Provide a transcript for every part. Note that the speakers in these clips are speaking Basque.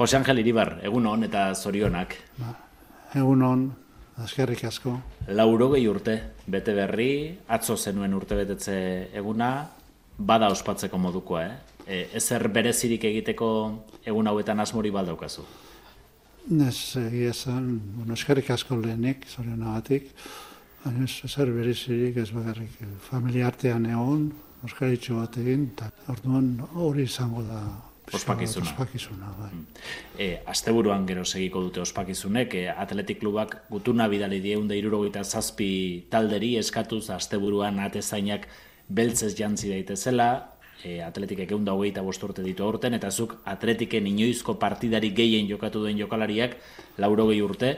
Jose Angel Iribar, egun hon eta zorionak. Ba, egun hon, askerrik asko. Laurogei urte, bete berri, atzo zenuen urte betetze eguna, bada ospatzeko modukoa, eh? E, ezer berezirik egiteko egun hauetan asmori baldaukazu? Ez egia zen, bueno, eskerrik asko lehenik, zorionagatik, baina ez ezer berezirik ez bakarrik familia artean egon, oskeritxo bat egin, eta orduan hori izango da Ospakizuna. Ospakizuna, bai. E, asteburuan gero segiko dute ospakizunek, e, atletik klubak gutuna bidali dieunde irurogeita zazpi talderi eskatuz asteburuan atezainak beltzez jantzi daitezela, e, atletik egeun da hogeita bosturte ditu aurten, eta zuk atletiken inoizko partidari gehien jokatu duen jokalariak, laurogei urte,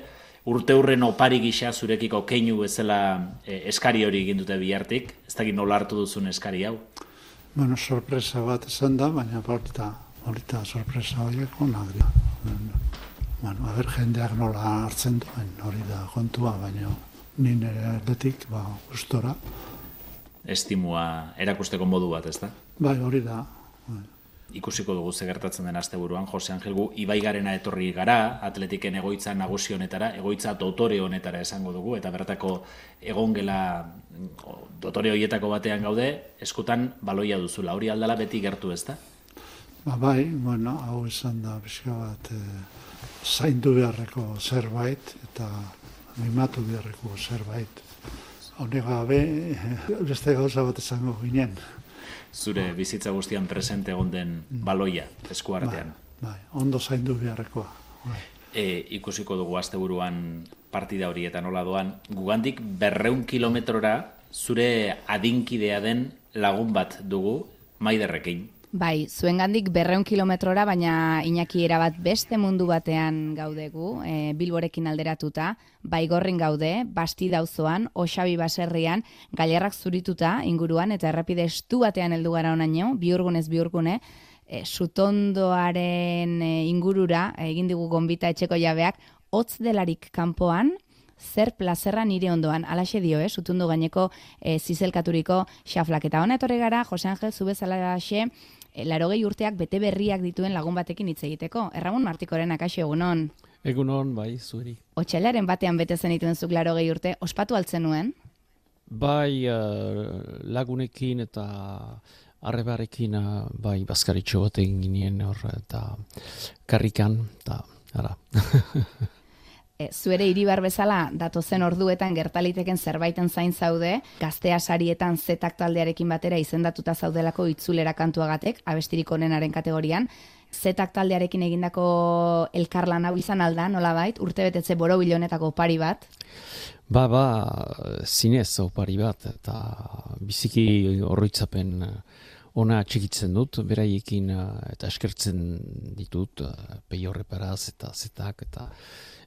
urte hurren opari gisa zurekiko keinu bezala e, eskari hori egin dute bihartik, ez dakit nola hartu duzun eskari hau? Bueno, sorpresa bat esan da, baina borta horita sorpresa horiek onak dira. Bueno, haber jendeak nola hartzen duen hori da kontua, baina ni nire erdetik, ba, gustora. Estimua erakusteko modu bat, ez da? Bai, hori da. Bai. Ikusiko dugu ze gertatzen den asteburuan Jose Angel gu ibaigarena etorri gara, atletiken egoitza nagusi honetara, egoitza dotore honetara esango dugu, eta bertako egongela dotore horietako batean gaude, eskutan baloia duzula, hori aldala beti gertu ez da? Ba, bai, bueno, hau izan da bizka bat e, zaindu beharreko zerbait eta mimatu beharreko zerbait. Hone gabe, beste gauza bat izango ginen. Zure bizitza guztian presente egon den baloia eskuartean. Bai, bai, ondo zaindu beharrekoa. Bai. E, ikusiko dugu asteburuan partida hori eta nola doan, gugandik berreun kilometrora zure adinkidea den lagun bat dugu, maiderrekin. Bai, zuen gandik berreun kilometrora, baina inaki erabat beste mundu batean gaudegu, e, bilborekin alderatuta, bai gorrin gaude, basti dauzoan, osabi baserrian, galerrak zurituta inguruan, eta errepide estu batean heldu gara onaino, biurgunez biurgune, e, sutondoaren e, ingurura, egin digu gonbita etxeko jabeak, hotz delarik kanpoan, zer plazerra nire ondoan, alaxe dio, eh, sutundu gaineko e, zizelkaturiko xaflak. Eta hona etorri gara, Jose Angel, zubezala xe, e, larogei urteak bete berriak dituen lagun batekin hitz egiteko. Erramun Martikoren akaxo egunon. Egunon, bai, zuri. Otxailaren batean bete zen dituen zuk larogei urte, ospatu altzen nuen? Bai, uh, lagunekin eta arrebarekin uh, bai, bazkaritxo bat egin ginen hor eta karrikan, eta ara. e, zuere iribar bezala datozen orduetan gertaliteken zerbaiten zain zaude, gaztea sarietan zetak taldearekin batera izendatuta zaudelako itzulera kantuagatek, abestirik onenaren kategorian, zetak taldearekin egindako elkarlan hau izan alda, nola bait, urte betetze boro bilonetako opari bat? Ba, ba, zinez opari bat, eta biziki horroitzapen eh, ona txikitzen dut, beraiekin eh, eta eskertzen ditut, eh, peio reparaz eta zetak, eta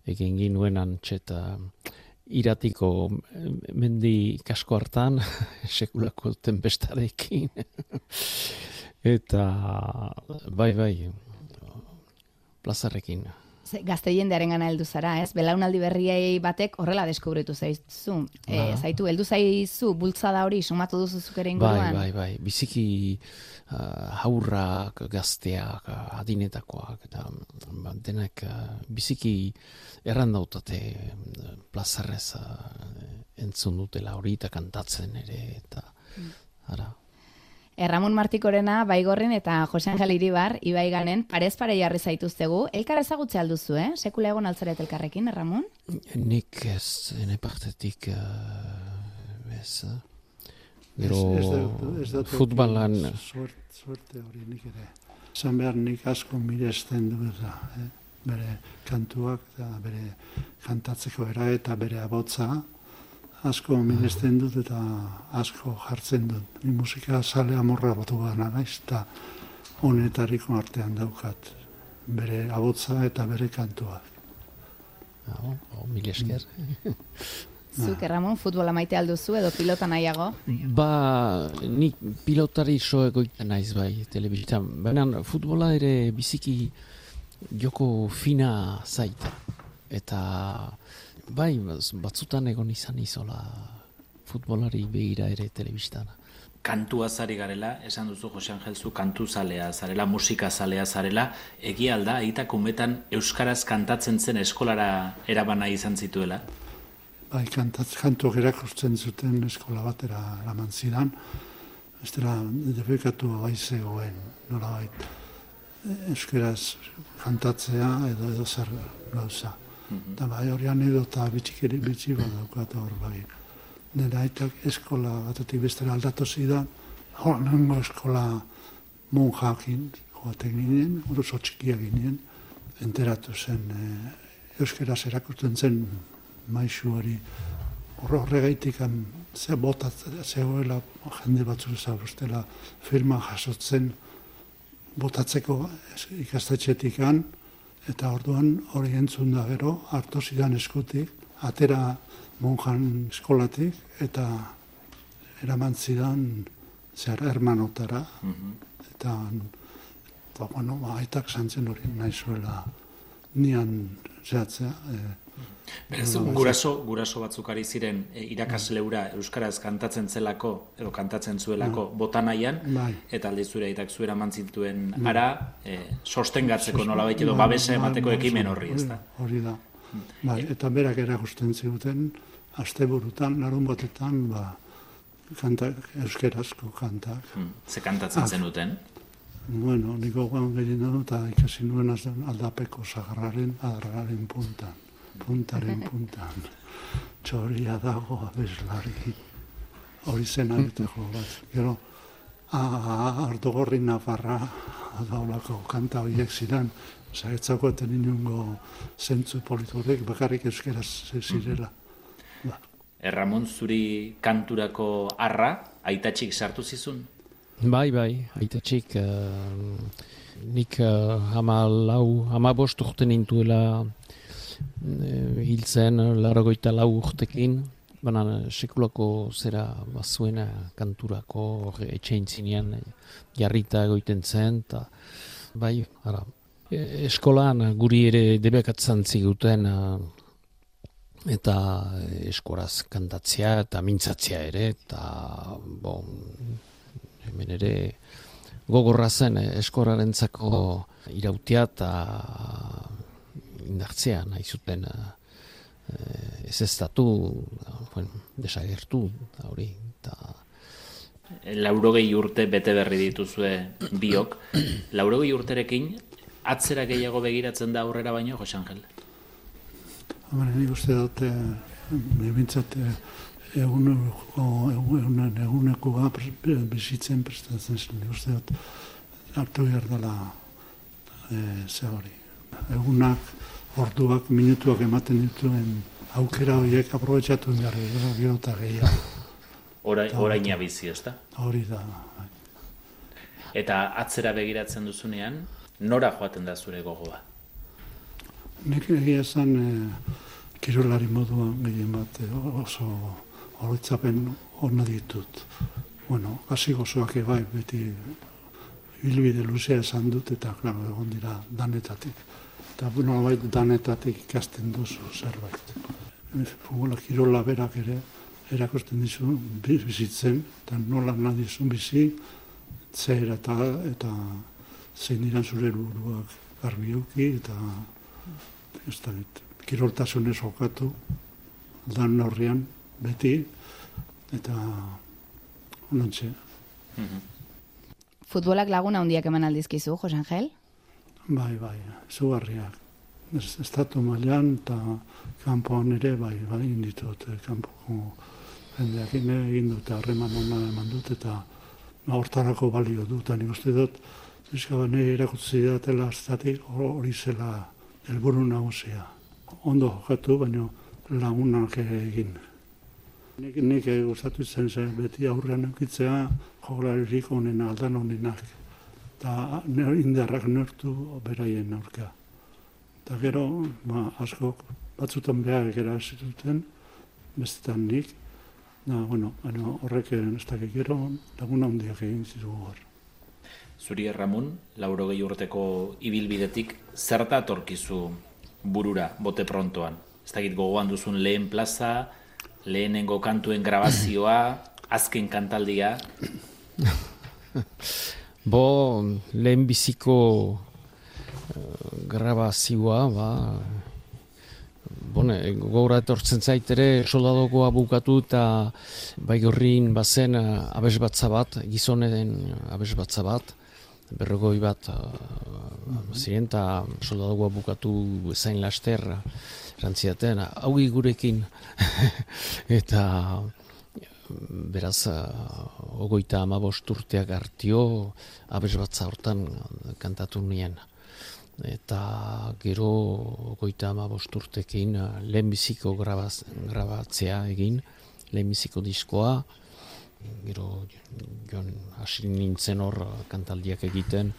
egin ginuen antxeta iratiko mendi kasko hartan, sekulako tenpestarekin. Eta bai, bai, plazarrekin. Gazte jendearen gana heldu zara, ez? Belaunaldi berriei batek horrela deskubritu zaizu. E, zaitu, heldu zaizu, bultzada hori, sumatu duzu zukere bai, inguruan? Bai, bai, bai. Biziki uh, haurrak, gazteak, adinetakoak, eta ba, denak uh, biziki errandautate plazarrez uh, entzun dutela hori eta kantatzen ere, eta mm. ara. Erramun Martikorena, Baigorrin eta Jose Angel Iribar, Ibai ganen, parez pare jarri zaituztegu. Elkar ezagutze alduzu, eh? Sekula egon altzaret elkarrekin, Erramun? Nik ez, ene partetik, uh, ez, gero futbalan... Suerte hori nik ere. Zan behar nik asko miresten du da, eh? bere kantuak, eta bere kantatzeko era eta bere abotza, asko minesten dut eta asko jartzen dut. Ni musika sale amorra batu gana naiz eta honetariko artean daukat bere abotza eta bere kantuak. Oh, oh, mil esker. Zuk, Ramon, futbola maite alduzu edo pilota nahiago? Ba, ni pilotari soego naiz bai, telebiztan. Baina futbola ere biziki joko fina zaita. Eta bai, batzutan egon izan izola futbolari begira ere telebistana. kantua zari garela, esan duzu Jose Angelzu kantu zalea zarela, musika zalea zarela, egia alda, aitak umetan Euskaraz kantatzen zen eskolara erabana izan zituela? Bai, kantatz, kantuak erakusten zuten eskola batera eraman zidan, ez dela defekatu bai zegoen, nola baita euskeraz kantatzea edo edo zer gauza. -hmm. bai hori anedota bitxikeri bitxi bat daukat hor bai. Nera aitak eskola batetik bestera aldatu zidan, hor nengo eskola monjakin joaten ginen, oso txikia ginen, enteratu zen e, euskeraz erakusten zen maisu hori horregaitik ze botat zegoela jende batzu zabustela firma jasotzen botatzeko ikastetxetik eta orduan hori entzun da gero, hartu zidan eskutik, atera monjan eskolatik, eta eraman zidan zer hermanotara, mm eta, ba, bueno, ba, aitak santzen hori nahi zuela nian zehatzea, e, Beraz, guraso, guraso batzuk ari ziren e, irakasleura euskaraz kantatzen zelako edo kantatzen zuelako bai. botanaian bai. eta aldi zure aitak zuera mantzintuen bai. ara e, sostengatzeko nola edo bai, babesa emateko ekimen horri, ez da? Hori da. Bai, eta berak erakusten ziguten, asteburutan, larun batetan, ba, kantak, euskerazko kantak. Hmm. Ze kantatzen zen zenuten? Bueno, niko guan gehien eta ikasi nuen aldapeko zagarraren, adarraren puntan puntaren puntan, txoria dago abeslari, hori zen abiteko bat. Gero, ardo gorri nafarra, daulako kanta horiek ziren, zagetzako eten inungo zentzu politurek, bakarrik euskeraz zirela. Ba. Erramon, zuri kanturako arra, aitatxik sartu zizun? Bai, bai, aitatxik, uh, nik uh, hama lau, hama bost urten intuela e, hiltzen laragoita lau urtekin, baina sekulako zera bazuena kanturako etxein zinean jarrita egoiten zen, eta bai, ara, e, eskolan guri ere debekatzen ziguten eta eskoraz kantatzea eta mintzatzea ere, eta bon, hemen ere gogorra zen eskorarentzako irautia eta indartzea nahi zuten uh, ez ez datu, bueno, desagertu, hori, eta... Laurogei urte bete berri dituzue biok. Laurogei urterekin, atzera gehiago begiratzen da aurrera baino, Jose Angel? Hombre, nik uste dut, bintzat, eguneko, egunen, eguneko bizitzen prestatzen zen, nik uste dut, hartu behar dela, e, ze hori. Egunak, orduak, minutuak ematen dituen aukera horiek aprobetsatu behar gero, gero eta gehiago. Horain abizi, ez da? Hori da. Eta atzera begiratzen duzunean, nora joaten da zure gogoa? Nik egia esan e, kirolari moduan gehien bat e, oso horitzapen hona ditut. Bueno, hasi gozoak ebai beti bilbide luzea esan dut eta klaro egon dira danetatik eta bueno, bait danetatik ikasten duzu zerbait. Futbola kirola berak ere erakosten dizu bizitzen, eta nola nahi dizu bizi, zer eta, eta zein diran zure buruak garbi eta ez da, kiroltasunez okatu, dan horrian, beti, eta onantxe. Mm -hmm. Futbolak laguna handiak eman aldizkizu, Jos Angel? Bai, bai, zugarriak. Ez, estatu mailan eta kanpoan ere, bai, bai, inditut, eh, kanpoko jendeak egin dute, harreman hona eman dut, eta hortarako balio dut, nik uste dut, Euskal Bane irakutzi datela aztatik hori zela helburu nagusia. Ondo jokatu, baina lagunak egin. Nik, nik gustatu zen zen, beti aurrean eukitzea joglarik honen aldan honenak eta indarrak nortu beraien aurka. Eta gero, ba, asko batzutan behar egera zituten, bestetan nik, da, bueno, bueno, horrek ez dakik gero, laguna handiak egin zitu hor. Zuri Ramon, lauro gehi urteko ibilbidetik, zerta atorkizu burura, bote prontoan? Ez dakit gogoan duzun lehen plaza, lehenengo kantuen grabazioa, azken kantaldia, Bo, lehen biziko uh, grabazioa, ba, Bone, gogora etortzen zait ere soldadokoa bukatu eta bai gorrin bazen uh, abesbatza bat, gizonen abesbatza bat, berrogoi bat ziren eta soldadokoa bukatu zain laster rantziaten, hau gurekin. Eta beraz uh, ogoita amabost urteak hartio abesbatza hortan kantatu nien. Eta gero goita ama bosturtekin eh, lehenbiziko grabaz, grabatzea egin, lehenbiziko diskoa, gero joan hasi nintzen hor kantaldiak egiten.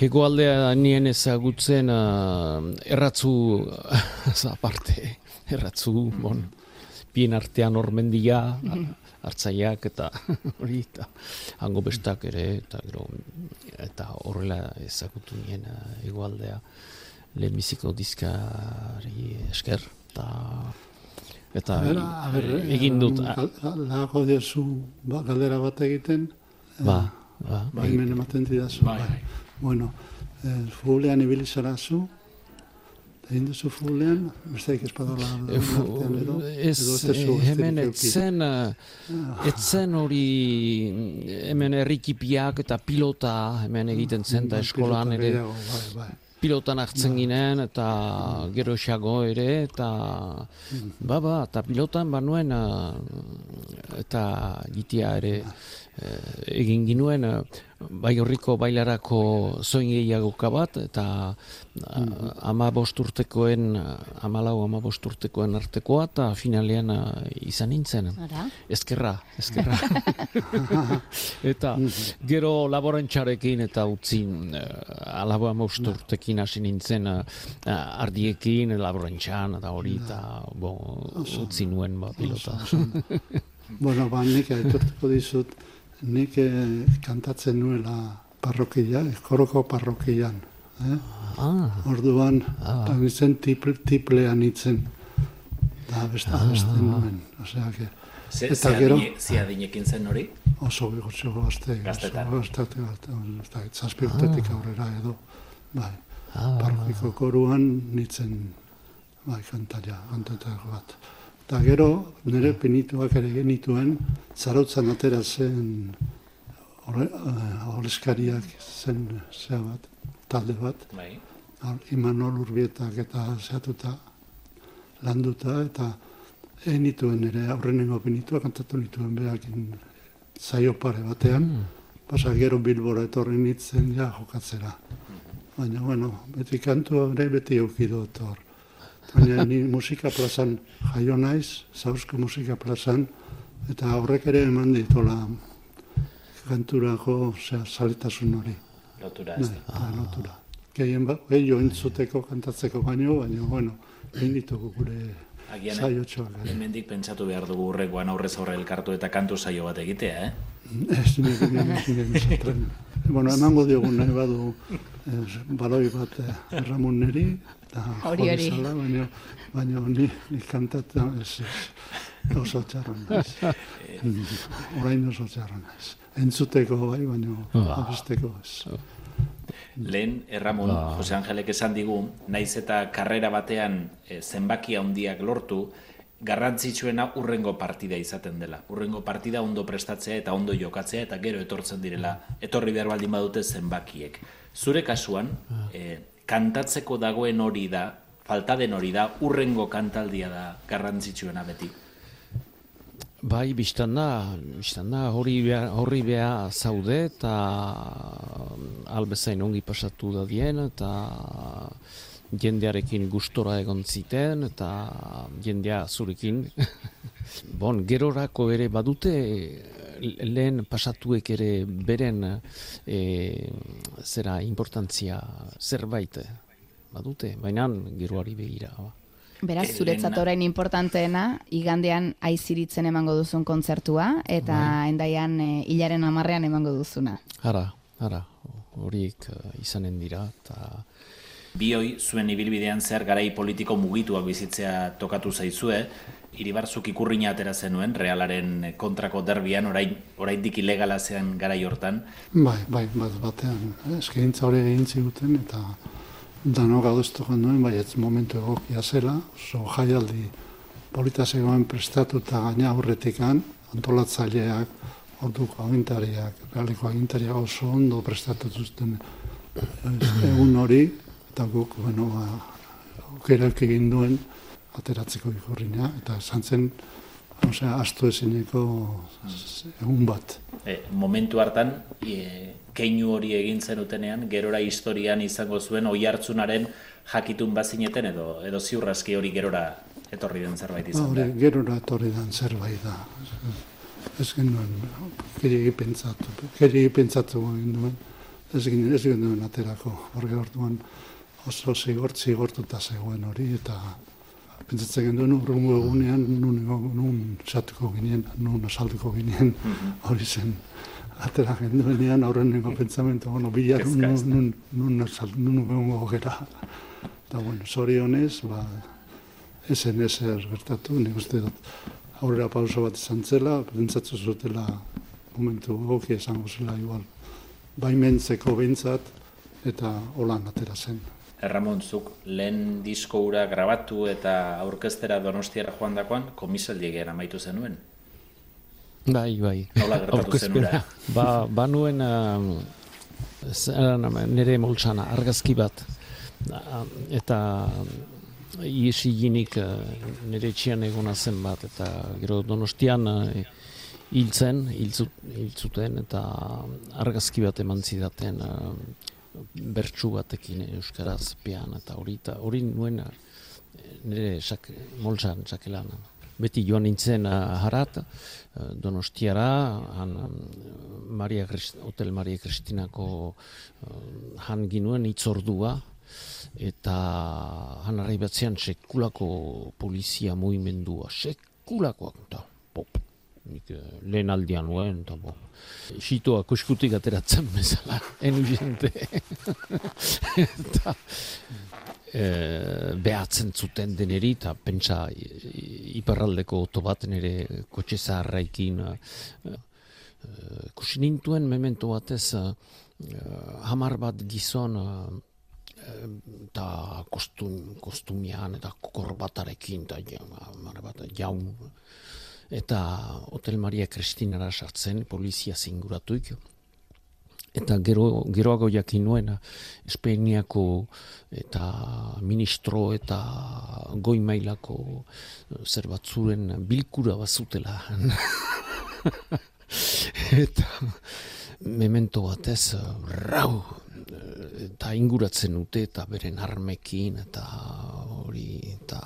Hego aldea nien ezagutzen uh, erratzu aparte, erratzu, bon, bien artean hor mendia, hartzaileak eta hori eta hango bestak ere eta gero eta horrela ezagutu nien eh, lehenbiziko diskari esker eta eta egin dut lago dezu ba, galdera bat egiten ba, ba, ba, hemen ematen didazu bai. bueno, eh, fulean ibilizara zu Egin duzu fulean, besteik ez badala edo? Ez, hemen etzen, etzen hori hemen errikipiak eta pilota hemen egiten zen eta eskolan ere bai, bai. pilotan hartzen ginen eta gero esago ere eta ba ba, eta pilotan banuen eta gitia ere egin ginuen bai horriko bailarako zoin gehiagoka bat, eta mm. ama bosturtekoen, ama lau ama bosturtekoen artekoa, eta finalean izan nintzen. Ara? Ezkerra, ezkerra. eta gero laborantxarekin eta utzin, uh, alabo ama bosturtekin hasi nintzen uh, ardiekin, laborantxan, eta hori, eta bo, utzi nuen ba, pilota. bueno, ba, nik aitortuko dizut, nik eh, kantatzen nuela parrokia, eskoroko parrokian. Eh? Ah. Orduan, ah. zen tiple, tiplean itzen. Da, beste, ah. beste nuen. Osea, que, Ze, eta gero... Zia dinekin zen hori? Oso gotxo gazte. Gaztetan. Gazte, gazte, zazpirtetik ah. aurrera edo. Bai, ah. parrokiko koruan nitzen, bai, kantaria, kantatako bat. Eta gero, nire pinituak ere genituen, zarautzan atera zen horrezkariak eh, zen zea bat, talde bat. Bai. Imanol urbietak eta zehatuta landuta, eta egin ere aurrenengo pinituak kantatu nituen behakin zaio pare batean. Mm. Pasa gero bilbora etorri nitzen ja jokatzera. Baina, bueno, beti kantua ere beti eukidot hor. Baina ni musika plazan jaio naiz, zauzko musika plazan, eta horrek ere eman ditola kanturako zera, saletasun hori. Lotura ez da. Ah. Lotura. Gehien ba, gehiago entzutek kantatzeko baino, baina, bueno, egin ditugu gure zaio txoak. Hemendik pentsatu behar dugu urrekoan aurrez aurre elkartu eta kantu saio bat egitea, eh? Ez, nire, nire, nire, Bueno, emango diogun nahi badu baloi bat eh, Ramon neri, hori hori. Baina, baina ni, ni kantatzen ez, ez oso txarran ez. Horain oso txarran ez. Entzuteko bai, baina ah. abesteko ez. Lehen, Erramon, ah. Jose Angelek esan digu, naiz eta karrera batean e, zenbaki handiak lortu, garrantzitsuena urrengo partida izaten dela. Urrengo partida ondo prestatzea eta ondo jokatzea eta gero etortzen direla, etorri behar baldin badute zenbakiek. Zure kasuan, e, kantatzeko dagoen hori da, falta den hori da, urrengo kantaldia da garrantzitsuena beti. Bai, biztan da, biztan da, hori beha, hori beha zaude eta albezain ongi pasatu da dien eta jendearekin gustora egon ziten eta jendea zurekin. bon, gerorako ere badute lehen pasatuek ere beren e, zera importantzia zerbait badute, baina geroari begira. Ba. Beraz, zuretzat orain importanteena, igandean aiziritzen emango duzun kontzertua, eta bai. endaian e, hilaren amarrean emango duzuna. Ara, ara, horiek uh, izanen dira, eta Bioi zuen ibilbidean zer garai politiko mugituak bizitzea tokatu zaizue, iribarzuk ikurriña atera zenuen, realaren kontrako derbian, orain, orain dik ilegala zean garai hortan. Bai, bai, bat batean, eskegintza hori egin ziguten, eta dano gauduztu nuen, bai, ez momentu egokia zela, oso jaialdi polita zegoen prestatu eta gaina aurretikan, antolatzaileak, orduko agintariak, realiko agintariak oso ondo prestatu zuten egun hori, eta guk, bueno, ba, egin duen, ateratzeko ikurrina, eta zantzen, osea, astu ezineko egun bat. E, momentu hartan, e, keinu hori egin zenutenean, gerora historian izango zuen oi hartzunaren jakitun bazineten edo edo ziurraski hori gerora etorri den zerbait izan da. Hori gerora etorri den zerbait da. Ez genuen, keri pentsatu, keri pentsatu genuen, ez genuen, ez genuen aterako, hori orduan oso zigort, zigortuta zegoen hori, eta pentsatzen genduen urrungo egunean nun, nun txatuko ginen, nun asalduko ginen, mhm. hori zen. Atera genduenean aurren nengo pentsamentu, bueno, bila nun, nun, nun, nun, nun, gera. Eta, bueno, zorionez, ba, esen ezer gertatu, nik uste dut aurrera pauso bat izan zela, pentsatzu zutela momentu goki esango zela igual. Baimentzeko behintzat eta holan atera zen. Erramon, lehen disko ura grabatu eta aurkeztera donostiara joan dakoan, komisaldiegera amaitu zenuen? Bai, bai. Nola gertatu zenura? Ba, ba nuen uh, nire moltsana, argazki bat. eta iesi ginik uh, nire txian egona zen bat. Eta gero donostian uh, hiltzen, hiltzuten, eta argazki bat eman zidaten bertsu batekin euskaraz pean eta hori eta hori nuen eh, nire sak, molzan sakelan. Beti joan nintzen uh, harat, uh, donostiara, han, Maria Hotel Maria Kristinako han ginuen itzordua, eta han arribatzean sekulako polizia muimendua, sekulakoak, eta nik uh, lehen aldian nuen, eta bo. Sitoa kuskutik ateratzen bezala, enu jente. eta e, behatzen zuten deneri, eta pentsa iparraldeko oto bat nire kotxe zaharraikin. E, kusi nintuen memento batez, e, hamar bat gizon, eta kostum, kostumian, eta korbatarekin, eta jaun, eta Hotel Maria Kristinara sartzen, polizia zinguratuik. Eta gero, geroago jakin nuen, Espainiako eta ministro eta goi mailako zer batzuren bilkura bazutela. eta memento batez, rau, eta inguratzen dute eta beren armekin eta hori eta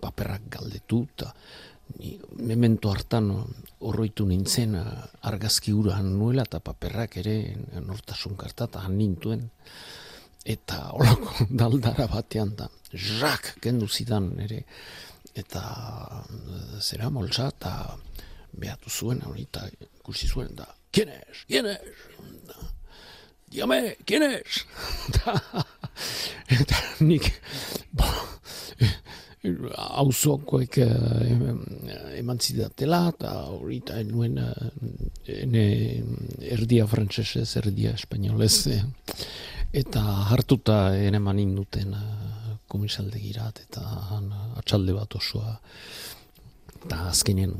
paperak galdetu eta ni memento hartan horroitu nintzen argazki urahan nuela eta paperrak ere nortasun kartata han nintuen. Eta holako daldara batean da jak kendu zidan ere. Eta eh, zera moltza eta behatu zuen hori eta ikusi zuen da kien es, kien es? Diame, kien eta nik hauzokoek uh, eman zidatela, eta hori nuen uh, erdia frantzesez, erdia espainolez, eh. eta hartuta ere eman induten uh, komisalde girat, eta han, atxalde bat osoa, eta azkenean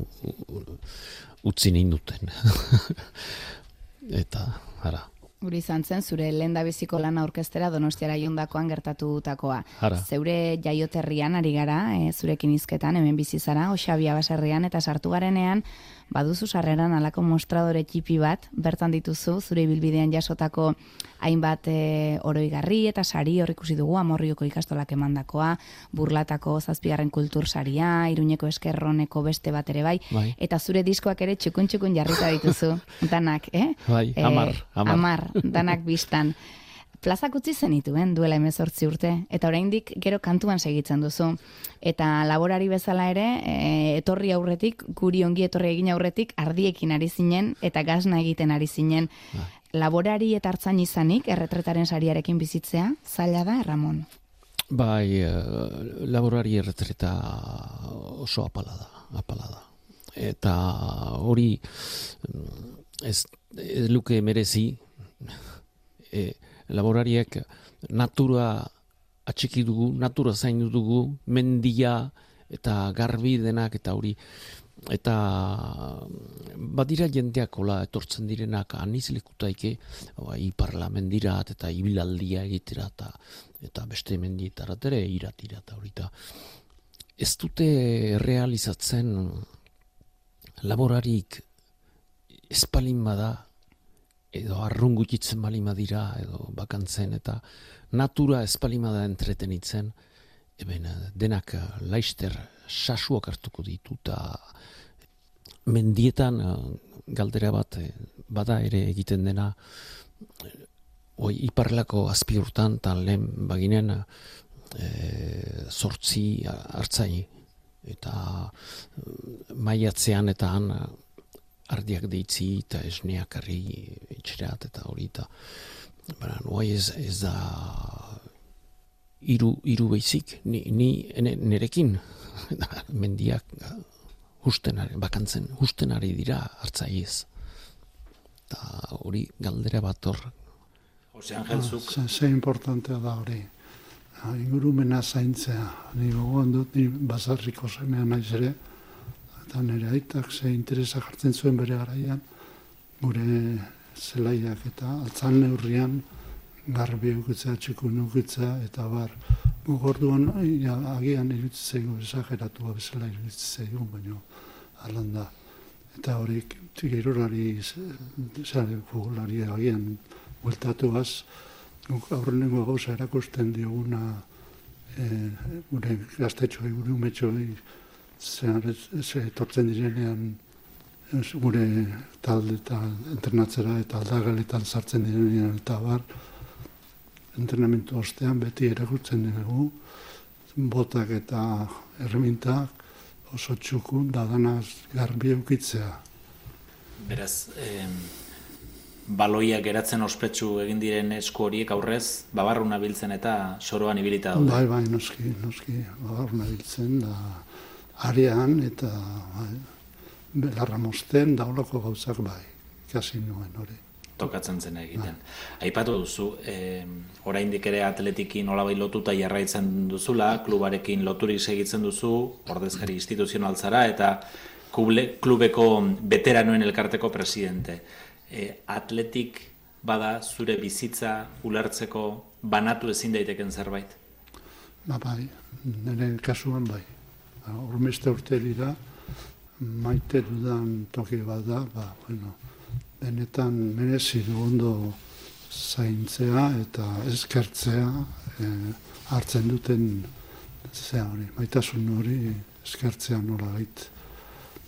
utzi induten. eta, ara. Guri izan zen, zure lehen da biziko lana orkestera donostiara jondakoan gertatutakoa. Zeure jaioterrian ari gara, e, zurekin izketan, hemen bizizara, osabia baserrian, eta sartu garenean, baduzu sarreran alako mostradore txipi bat, bertan dituzu, zure bilbidean jasotako hainbat e, oroigarri eta sari hor ikusi dugu amorrioko ikastolak emandakoa, burlatako zazpigarren kultur saria, iruñeko eskerroneko beste bat ere bai, bai. eta zure diskoak ere txukun txukun jarrita dituzu, danak, eh? Bai, e, amar, amar. Amar, danak biztan plazak utzi zenituen duela emezortzi urte, eta oraindik gero kantuan segitzen duzu. Eta laborari bezala ere, e, etorri aurretik, guri ongi etorri egin aurretik, ardiekin ari zinen, eta gazna egiten ari zinen. Bai. Laborari eta hartzan izanik, erretretaren sariarekin bizitzea, zaila da, Ramon? Bai, laborari erretreta oso apala da, apala da. Eta hori ez, ez luke merezi e, laborariek natura atxiki dugu, natura zain dugu, mendia eta garbi denak eta hori. Eta badira jendeak hola etortzen direnak aniz lekutaike bai, parlamendirat eta ibilaldia egitera eta, eta beste mendietarat ere iratira eta hori. Ez dute realizatzen laborarik espalin bada edo arrungutitzen balima dira edo bakantzen eta natura espalima da entretenitzen eben denak laister sasuak hartuko ditu eta mendietan galdera bat bada ere egiten dena oi iparlako azpi urtan eta lehen baginen e, sortzi hartzai eta maiatzean eta han ardiak deitzi eta esneak arri itxerat eta hori eta bara, ez, ez da iru, iru beizik ni, ni nerekin mendiak husten bakantzen husten ari dira hartzaiez eta hori galdera bat hor Jose Angelzuk ah, ze, importantea da hori ingurumena zaintzea ni gogoan dut ni bazarriko zemean naiz ere eta nire aitak ze interesa jartzen zuen bere garaian, gure zelaiak eta altzan neurrian garbi eukitzea, txiku nukitzea, eta bar, gugorduan ja, agian irutzi zeigu, esageratu bezala irutzi zeigu, baina alan da. Eta horik, gerurari, zare, fugulari agian, bueltatu az, guk aurrenengo gauza erakusten dioguna e, gure gaztetxoa, gure umetxoa, ez etortzen direnean gure talde eta entrenatzera eta aldagaletan sartzen direnean eta bar entrenamentu ostean beti erakutzen dugu botak eta erremintak oso txukun dadanaz garbi eukitzea. Beraz, baloiak geratzen ospetsu egin diren esku horiek aurrez, babarruna biltzen eta soroan ibilita daude. Bai, bai, noski, noski, babarruna biltzen da arean eta bai, belarra mosten daulako gauzak bai, kasi nuen hori. Tokatzen zen egiten. Bai. Aipatu duzu, e, oraindik ere atletikin bai lotuta jarraitzen duzula, klubarekin loturik segitzen duzu, ordezkari instituzional zara, eta kuble, klubeko veteranoen elkarteko presidente. E, atletik bada zure bizitza ulertzeko banatu ezin daiteken zerbait? Ba bai, nire kasuan bai urmeste urte dira, maite dudan toki bat da, ba, bueno, benetan merezi du ondo zaintzea eta eskertzea e, hartzen duten zea hori, maitasun hori eskertzea nola gait.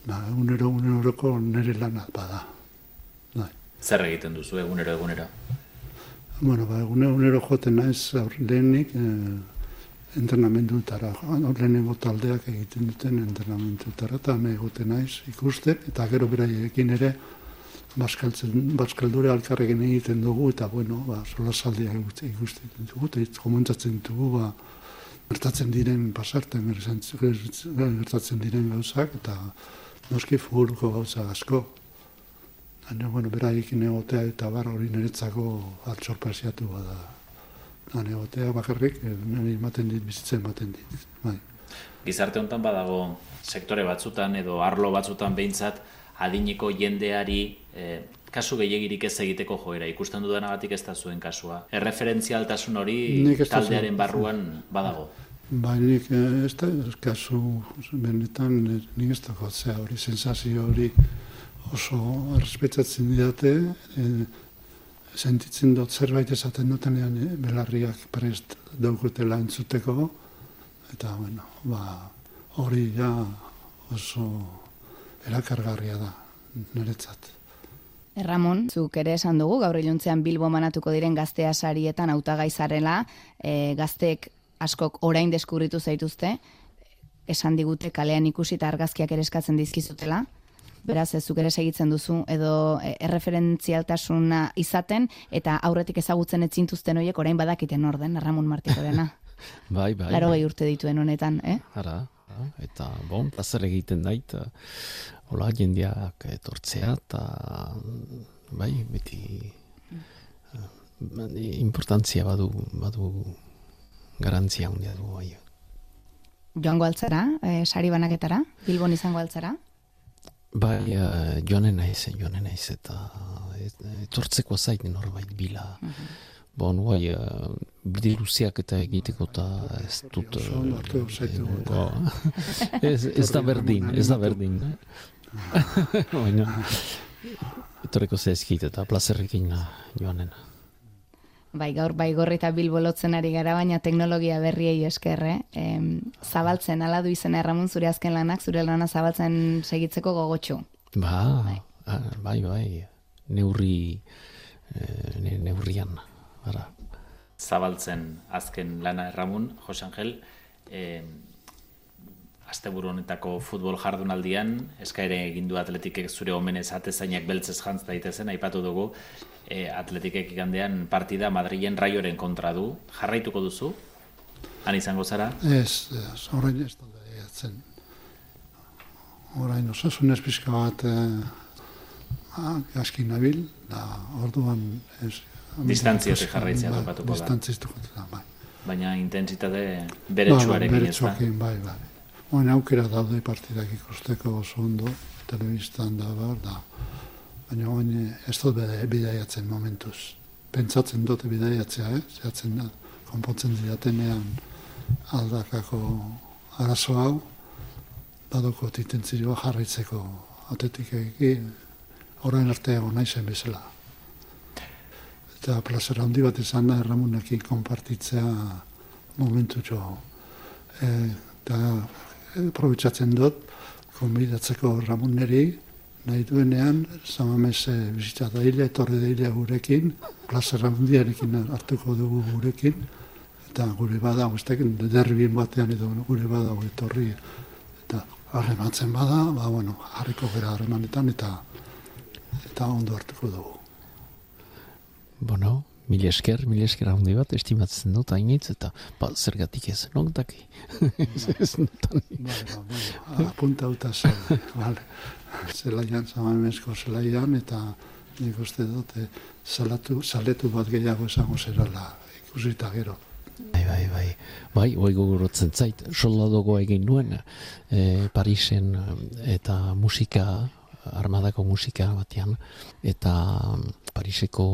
Ba, egunero, eguneroko nire lanat bada. Bai. Zer egiten duzu egunero, egunero? Bueno, ba, egunero, egunero joten naiz lehenik, e, entrenamenduetara. Lehenengo taldeak egiten duten entrenamenduetara, eta me egoten naiz ikusten, eta gero beraiekin ere baskaldure alkarrekin egiten dugu, eta bueno, ba, sola saldiak ikusten dugu, eta komentatzen dugu, ba, gertatzen diren pasarten, gertatzen diren gauzak, eta noski fugurko gauza asko. Baina, bueno, beraiekin egotea eta bar hori niretzako altsorpasiatu bada han egotea bakarrik, eh, nire ematen dit, bizitzen ematen dit. Bai. Gizarte honetan badago sektore batzutan edo arlo batzutan behintzat adiniko jendeari eh, kasu gehiagirik ez egiteko joera. Ikusten dudanagatik ez da zuen kasua. Erreferentzialtasun hori taldearen barruan badago. Bai, nik eh, ez da kasu benetan nik ez da hori sensazio hori oso respetatzen didate, sentitzen dut zerbait esaten dutenean eh? belarriak prest daukutela entzuteko eta bueno, ba, hori ja oso erakargarria da niretzat. Ramon, zuk ere esan dugu, gaur iluntzean Bilbo manatuko diren gaztea sarietan autagai zarela, e, gazteek askok orain deskurritu zaituzte, esan digute kalean ikusi eta argazkiak ere eskatzen dizkizutela, beraz ez ere segitzen duzu edo e, erreferentzialtasuna izaten eta aurretik ezagutzen etzintuzten horiek orain badakiten orden Ramon Martiko dena. bai, bai. Laro gehi urte dituen honetan, eh? Ara, ara, eta bon, plazer egiten dait, eh, hola jendeak etortzea, eta bai, beti eh, importantzia badu, badu garantzia handia du bai. Joango altzara, eh, sari banaketara, Bilbon izango altzara? Bai, uh, joanen naiz, joanen naiz, eta etortzeko zait norbait bila. Uh Bon, bai, uh, bide luziak eta egiteko eta ez dut... Ez, da berdin, ez da berdin. Baina, etorreko zehazkit eta plazerrekin joanen. Bai, gaur bai gorri eta bilbo lotzen ari gara, baina teknologia berriei eskerre. Eh? zabaltzen, ala du izena erramun zure azken lanak, zure lana zabaltzen segitzeko gogotxu. Ba, bai, bai, bai, neurri, e, neurrian ara. Zabaltzen azken lana erramun, Jose Angel, eh, asteburu honetako futbol jardunaldian, eskaire egin du atletikek zure omenez atezainak beltzez jantz daitezen, aipatu dugu, e, atletikek igandean partida Madrilen raioren kontra du. Jarraituko duzu? Han izango zara? Ez, ez, orain ez da egatzen. Orain osasun ez pizka bat eh, gaskin nabil, da orduan ez, jarraitzea bai, topatuko da. Distantziatik da, bai. Baina intentsitate bere txuarekin ba, ez da? Bai, bai. Oin aukera daude partidak ikusteko oso ondo, telebistan da, bar, da. Baina oin ez dut bidaiatzen momentuz. Pentsatzen dute bidaiatzea, eh? Zehatzen da, konpontzen zidatenean aldakako arazo hau, badoko titentzioa jarraitzeko atetik egin, orain arte egon naizen bezala eta plazera handi bat izan da erramunekin konpartitzea momentu jo. E, eta e, probitzatzen dut, konbidatzeko erramuneri, nahi duenean, zamamese bizitza da hile, etorri da hile gurekin, plazera handiarekin hartuko dugu gurekin, eta gure bada, guztek, derbien batean edo gure bada etorri, eta harrematzen bada, ba, bueno, harriko gara harremanetan, eta eta ondo hartuko dugu. Bueno, mil esker, mil esker handi bat, estimatzen dut, hainitz, eta ba, zergatik ez, non daki. ez notan. Bale, apunta uta zen, bale. Zelaian, zamaimesko zelaian, eta nik uste dut, eh, salatu, saletu bat gehiago esango zerala, ikusita gero. Bai, bai, bai. Bai, oi gogorotzen zait, soldadogo egin nuen, e, Parisen eta musika armadako musika batean, eta Pariseko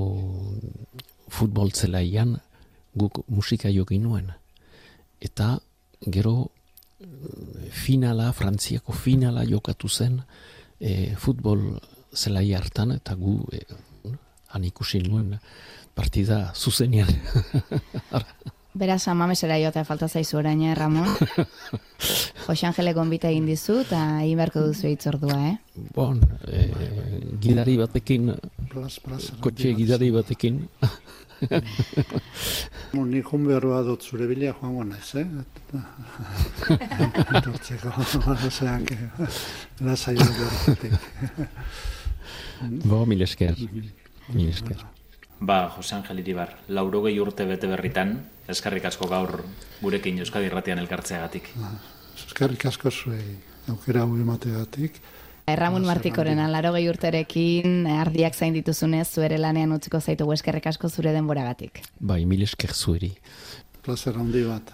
futbol zelaian guk musika jokin nuen. Eta gero finala, Frantziako finala jokatu zen e, futbol zelai hartan, eta gu e, han ikusi nuen partida zuzenian. Beraz, amamesera joatea falta zaizu orain, eh, Ramon? Jose Angele gonbita egin dizu, eta egin beharko duzu itzordua, eh? Bon, eh, gidari batekin, kotxe gidari batekin. Hon behar dut zure bilia joan gona ez, eh? Tortzeko, oseak, lasai dut. Bo, mil esker. Mil esker. Ba, Jose Angel Iribar, laurogei urte bete berritan, eskarrik asko gaur gurekin Euskadi Irratian elkartzeagatik. Ba, eskarrik asko zuei aukera hau emateagatik. Erramun Martikoren alaro gehi urterekin, ardiak zain dituzunez, zuere lanean utziko zaitu eskerrik asko zure denboragatik. Bai, mil esker zueri. Plazer handi bat.